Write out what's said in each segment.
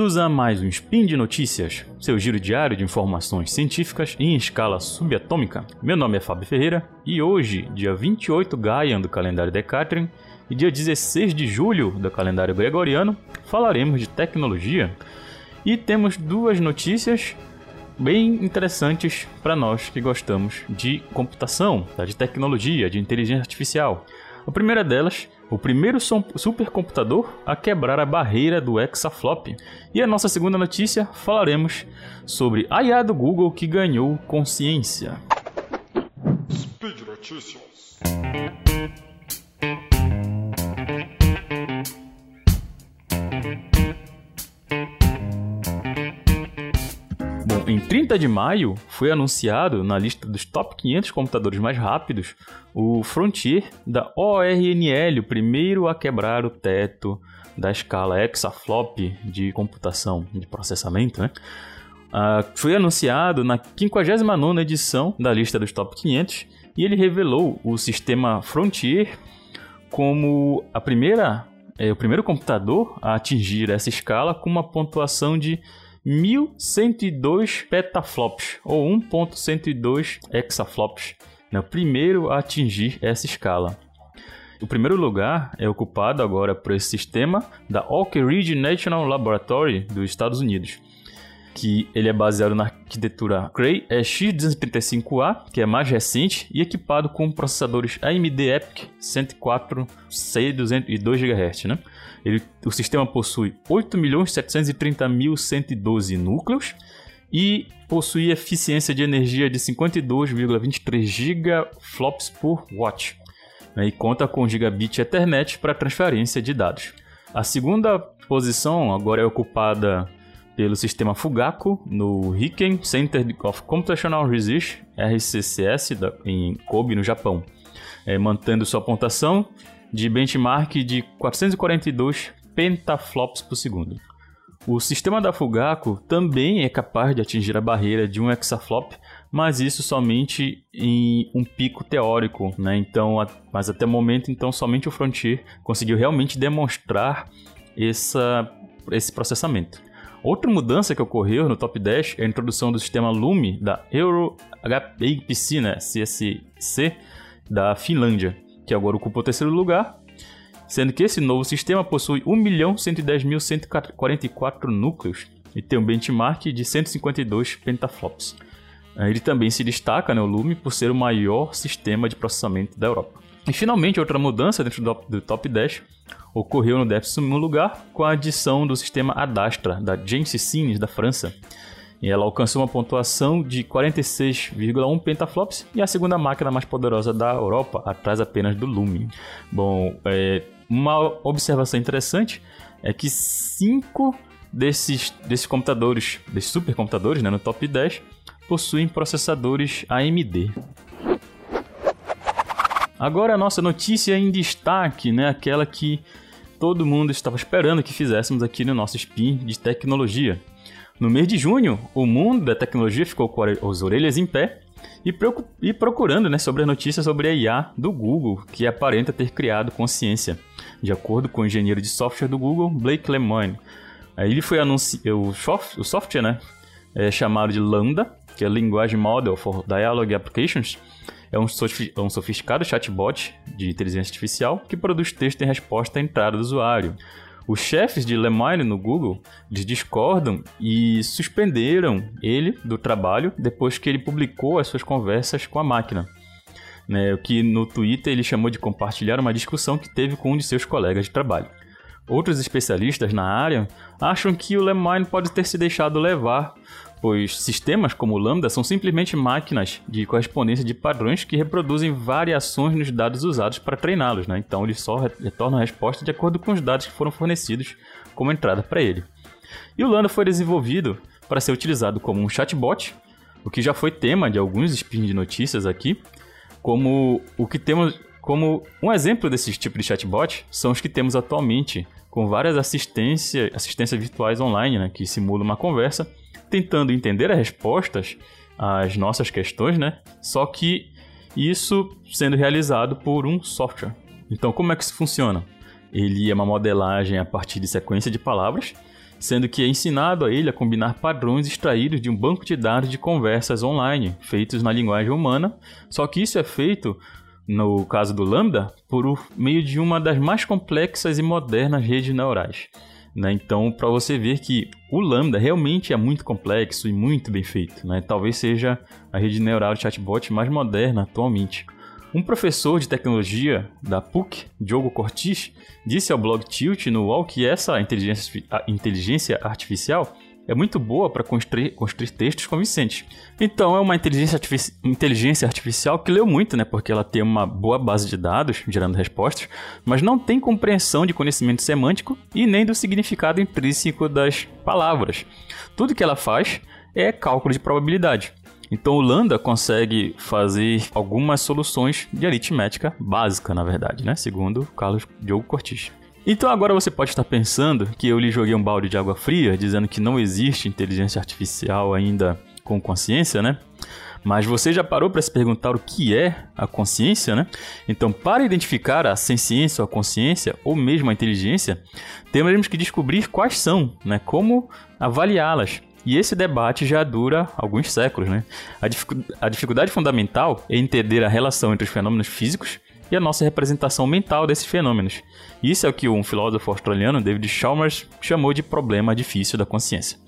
Bem-vindos a mais um Spin de Notícias, seu giro diário de informações científicas em escala subatômica. Meu nome é Fábio Ferreira e hoje, dia 28 Gaian do calendário Decatrian e dia 16 de julho do calendário gregoriano, falaremos de tecnologia e temos duas notícias bem interessantes para nós que gostamos de computação, tá? de tecnologia, de inteligência artificial. A primeira delas, o primeiro supercomputador a quebrar a barreira do exaflop. E a nossa segunda notícia, falaremos sobre a IA do Google que ganhou consciência. Speed Notícias. Em 30 de maio, foi anunciado na lista dos top 500 computadores mais rápidos o Frontier da ORNL, o primeiro a quebrar o teto da escala exaflop de computação, de processamento, né? Uh, foi anunciado na 59 edição da lista dos top 500 e ele revelou o sistema Frontier como a primeira, é, o primeiro computador a atingir essa escala com uma pontuação de 1102 petaflops ou 1.102 exaflops, né? o primeiro a atingir essa escala. O primeiro lugar é ocupado agora por esse sistema da Oak Ridge National Laboratory dos Estados Unidos que ele é baseado na arquitetura Cray é X235A, que é mais recente, e equipado com processadores AMD EPIC 104C 202 GHz. Né? Ele, o sistema possui 8.730.112 núcleos e possui eficiência de energia de 52,23 gigaflops por watt. Né? E conta com gigabit Ethernet para transferência de dados. A segunda posição agora é ocupada pelo sistema Fugaku no Riken Center of Computational Research, RCCS, em Kobe, no Japão, é, mantendo sua pontuação de benchmark de 442 pentaflops por segundo. O sistema da Fugaku também é capaz de atingir a barreira de um exaflop, mas isso somente em um pico teórico, né? Então, mas até o momento, então somente o Frontier conseguiu realmente demonstrar essa, esse processamento. Outra mudança que ocorreu no top 10 é a introdução do sistema Lume da Euro HPC, né, CSC, da Finlândia, que agora ocupa o terceiro lugar, sendo que esse novo sistema possui 1.110.144 núcleos e tem um benchmark de 152 pentaflops. Ele também se destaca, né, o Lume, por ser o maior sistema de processamento da Europa. E finalmente, outra mudança dentro do top 10 ocorreu no 11 lugar com a adição do sistema Adastra, da James Cines, da França. E ela alcançou uma pontuação de 46,1 pentaflops e a segunda máquina mais poderosa da Europa, atrás apenas do Lume. Bom, é, uma observação interessante é que cinco desses, desses computadores, desses supercomputadores, né, no top 10, possuem processadores AMD. Agora a nossa notícia em destaque, né? Aquela que todo mundo estava esperando que fizéssemos aqui no nosso spin de tecnologia. No mês de junho, o mundo da tecnologia ficou com as orelhas em pé e, procurando né, sobre a notícia sobre a IA do Google, que aparenta ter criado consciência, de acordo com o engenheiro de software do Google, Blake Lemoine. Ele foi anunciado, o, o software né, é chamado de Lambda, que é Language Model for Dialogue Applications, é um, é um sofisticado chatbot de inteligência artificial que produz texto em resposta à entrada do usuário. Os chefes de Lemire no Google discordam e suspenderam ele do trabalho depois que ele publicou as suas conversas com a máquina. Né, o que no Twitter ele chamou de compartilhar uma discussão que teve com um de seus colegas de trabalho. Outros especialistas na área acham que o Lemire pode ter se deixado levar pois sistemas como o Lambda são simplesmente máquinas de correspondência de padrões que reproduzem variações nos dados usados para treiná-los, né? então eles só retornam a resposta de acordo com os dados que foram fornecidos como entrada para ele. E o Lambda foi desenvolvido para ser utilizado como um chatbot, o que já foi tema de alguns spins de notícias aqui, como o que temos como um exemplo desses tipos de chatbot são os que temos atualmente, com várias assistências, assistências virtuais online, né, que simulam uma conversa tentando entender as respostas às nossas questões, né? Só que isso sendo realizado por um software. Então, como é que isso funciona? Ele é uma modelagem a partir de sequência de palavras sendo que é ensinado a ele a combinar padrões extraídos de um banco de dados de conversas online, feitos na linguagem humana, só que isso é feito no caso do Lambda, por meio de uma das mais complexas e modernas redes neurais. Né? Então, para você ver que o Lambda realmente é muito complexo e muito bem feito. Né? Talvez seja a rede neural chatbot mais moderna atualmente. Um professor de tecnologia da PUC, Diogo Cortis, disse ao blog Tilt no UOL que essa inteligência, inteligência artificial é muito boa para construir, construir textos convincentes. Então é uma inteligência, artifici inteligência artificial que leu muito, né? Porque ela tem uma boa base de dados, gerando respostas, mas não tem compreensão de conhecimento semântico e nem do significado intrínseco das palavras. Tudo que ela faz é cálculo de probabilidade. Então o Lambda consegue fazer algumas soluções de aritmética básica, na verdade, né? Segundo Carlos Diogo Cortis. Então agora você pode estar pensando que eu lhe joguei um balde de água fria, dizendo que não existe inteligência artificial ainda com consciência, né? Mas você já parou para se perguntar o que é a consciência, né? Então, para identificar a ciência ou a consciência, ou mesmo a inteligência, temos que descobrir quais são, né? Como avaliá-las. E esse debate já dura alguns séculos, né? A, dificu a dificuldade fundamental é entender a relação entre os fenômenos físicos e a nossa representação mental desses fenômenos. Isso é o que um filósofo australiano, David Chalmers, chamou de problema difícil da consciência.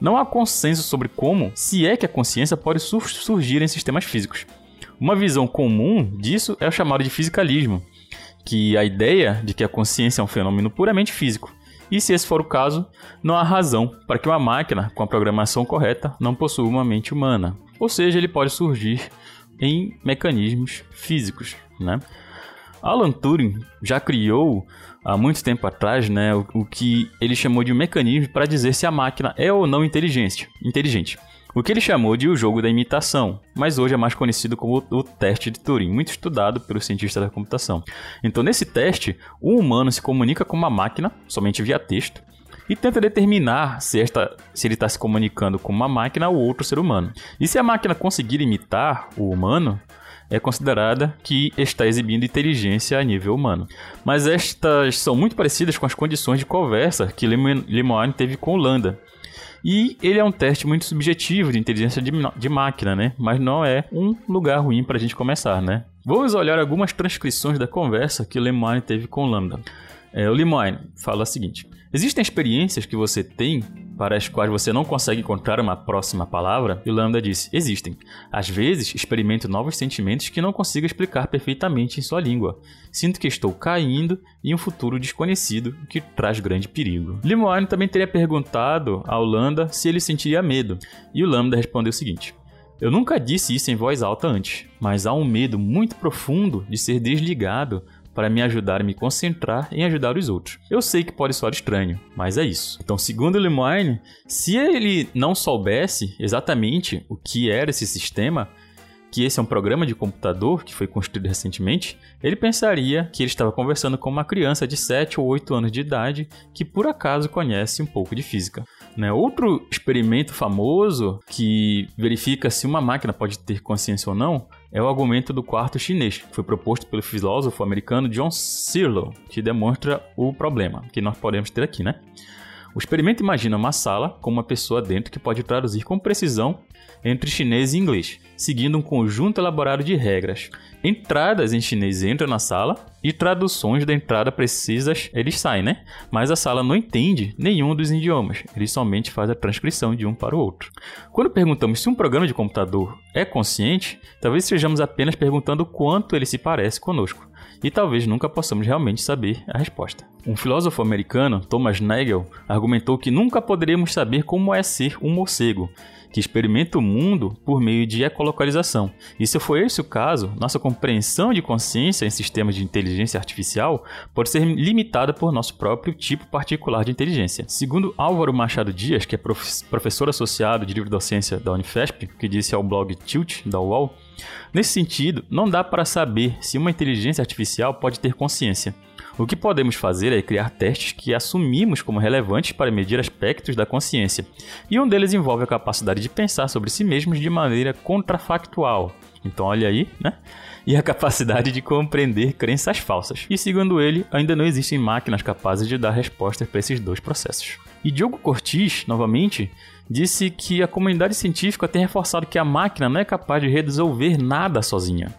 Não há consenso sobre como, se é que a consciência pode surgir em sistemas físicos. Uma visão comum disso é o chamado de fisicalismo, que a ideia de que a consciência é um fenômeno puramente físico, e se esse for o caso, não há razão para que uma máquina com a programação correta não possua uma mente humana. Ou seja, ele pode surgir em mecanismos físicos, né? Alan Turing já criou há muito tempo atrás, né, o, o que ele chamou de um mecanismo para dizer se a máquina é ou não inteligente. inteligente o que ele chamou de o jogo da imitação, mas hoje é mais conhecido como o teste de Turing, muito estudado pelos cientistas da computação. Então, nesse teste, o humano se comunica com uma máquina, somente via texto, e tenta determinar se, esta, se ele está se comunicando com uma máquina ou outro ser humano. E se a máquina conseguir imitar o humano, é considerada que está exibindo inteligência a nível humano. Mas estas são muito parecidas com as condições de conversa que Lemoine teve com Landa, e ele é um teste muito subjetivo de inteligência de, de máquina, né? Mas não é um lugar ruim para a gente começar, né? Vamos olhar algumas transcrições da conversa que Lemoine teve com Lambda. É, o Lemoine fala o seguinte: Existem experiências que você tem para as quais você não consegue encontrar uma próxima palavra? E Lambda disse: Existem. Às vezes, experimento novos sentimentos que não consigo explicar perfeitamente em sua língua. Sinto que estou caindo em um futuro desconhecido que traz grande perigo. Limoine também teria perguntado ao Lambda se ele sentiria medo, e o Lambda respondeu o seguinte: eu nunca disse isso em voz alta antes, mas há um medo muito profundo de ser desligado para me ajudar a me concentrar em ajudar os outros. Eu sei que pode soar estranho, mas é isso. Então, segundo Lemoine, se ele não soubesse exatamente o que era esse sistema, que esse é um programa de computador que foi construído recentemente, ele pensaria que ele estava conversando com uma criança de 7 ou 8 anos de idade que por acaso conhece um pouco de física. Né? Outro experimento famoso que verifica se uma máquina pode ter consciência ou não é o argumento do quarto chinês, que foi proposto pelo filósofo americano John Searle, que demonstra o problema que nós podemos ter aqui, né? O experimento imagina uma sala com uma pessoa dentro que pode traduzir com precisão entre chinês e inglês, seguindo um conjunto elaborado de regras. Entradas em chinês entram na sala e traduções da entrada precisas eles saem, né? Mas a sala não entende nenhum dos idiomas, ele somente faz a transcrição de um para o outro. Quando perguntamos se um programa de computador é consciente, talvez estejamos apenas perguntando quanto ele se parece conosco e talvez nunca possamos realmente saber a resposta. Um filósofo americano, Thomas Nagel, argumentou que nunca poderíamos saber como é ser um morcego, que experimenta o mundo por meio de ecolocalização. E se for esse o caso, nossa compreensão de consciência em sistemas de inteligência artificial pode ser limitada por nosso próprio tipo particular de inteligência. Segundo Álvaro Machado Dias, que é professor associado de livre docência da Unifesp, que disse ao blog Tilt da UOL, nesse sentido, não dá para saber se uma inteligência artificial pode ter consciência. O que podemos fazer é criar testes que assumimos como relevantes para medir aspectos da consciência, e um deles envolve a capacidade de pensar sobre si mesmos de maneira contrafactual. Então, olha aí, né? E a capacidade de compreender crenças falsas. E segundo ele, ainda não existem máquinas capazes de dar respostas para esses dois processos. E Diogo Cortis, novamente, disse que a comunidade científica tem reforçado que a máquina não é capaz de resolver nada sozinha.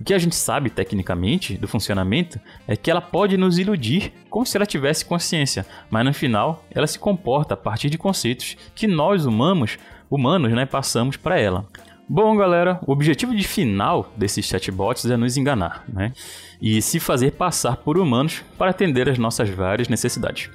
O que a gente sabe tecnicamente do funcionamento é que ela pode nos iludir como se ela tivesse consciência, mas no final ela se comporta a partir de conceitos que nós humanos, humanos, né, passamos para ela. Bom, galera, o objetivo de final desses chatbots é nos enganar, né? E se fazer passar por humanos para atender às nossas várias necessidades.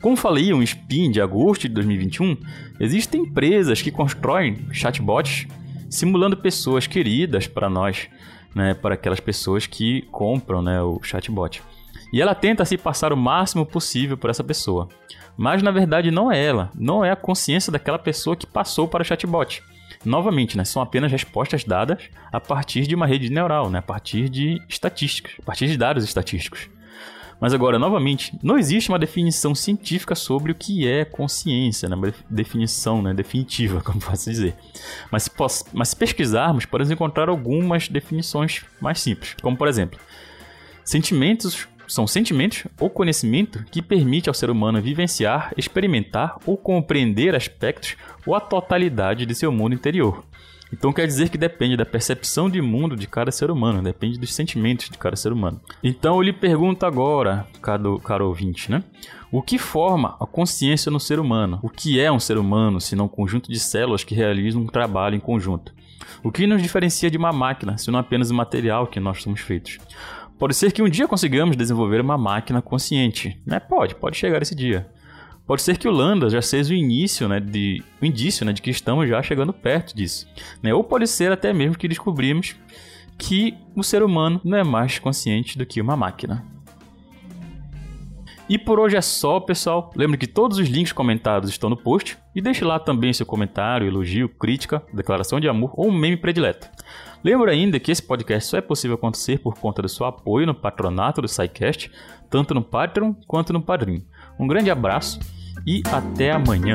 Como falei um spin de agosto de 2021, existem empresas que constroem chatbots simulando pessoas queridas para nós, né, para aquelas pessoas que compram né, o chatbot. E ela tenta se passar o máximo possível por essa pessoa. Mas na verdade não é ela, não é a consciência daquela pessoa que passou para o chatbot. Novamente, né, são apenas respostas dadas a partir de uma rede neural, né, a partir de estatísticas, a partir de dados estatísticos. Mas agora, novamente, não existe uma definição científica sobre o que é consciência, né? uma definição né? definitiva, como posso dizer. Mas se, mas se pesquisarmos, podemos encontrar algumas definições mais simples, como por exemplo, sentimentos são sentimentos ou conhecimento que permite ao ser humano vivenciar, experimentar ou compreender aspectos ou a totalidade de seu mundo interior. Então quer dizer que depende da percepção de mundo de cada ser humano, depende dos sentimentos de cada ser humano. Então eu lhe pergunto agora, caro, caro ouvinte, né? O que forma a consciência no ser humano? O que é um ser humano, se não um conjunto de células que realizam um trabalho em conjunto? O que nos diferencia de uma máquina, se não apenas o material que nós somos feitos? Pode ser que um dia consigamos desenvolver uma máquina consciente, né? Pode, pode chegar esse dia. Pode ser que o Lambda já seja o início, né, de, o indício né, de que estamos já chegando perto disso. Né? Ou pode ser até mesmo que descobrimos que o ser humano não é mais consciente do que uma máquina. E por hoje é só, pessoal. Lembre que todos os links comentados estão no post e deixe lá também seu comentário, elogio, crítica, declaração de amor ou um meme predileto. Lembro ainda que esse podcast só é possível acontecer por conta do seu apoio no patronato do SciCast, tanto no Patreon quanto no Padrim. Um grande abraço e até amanhã.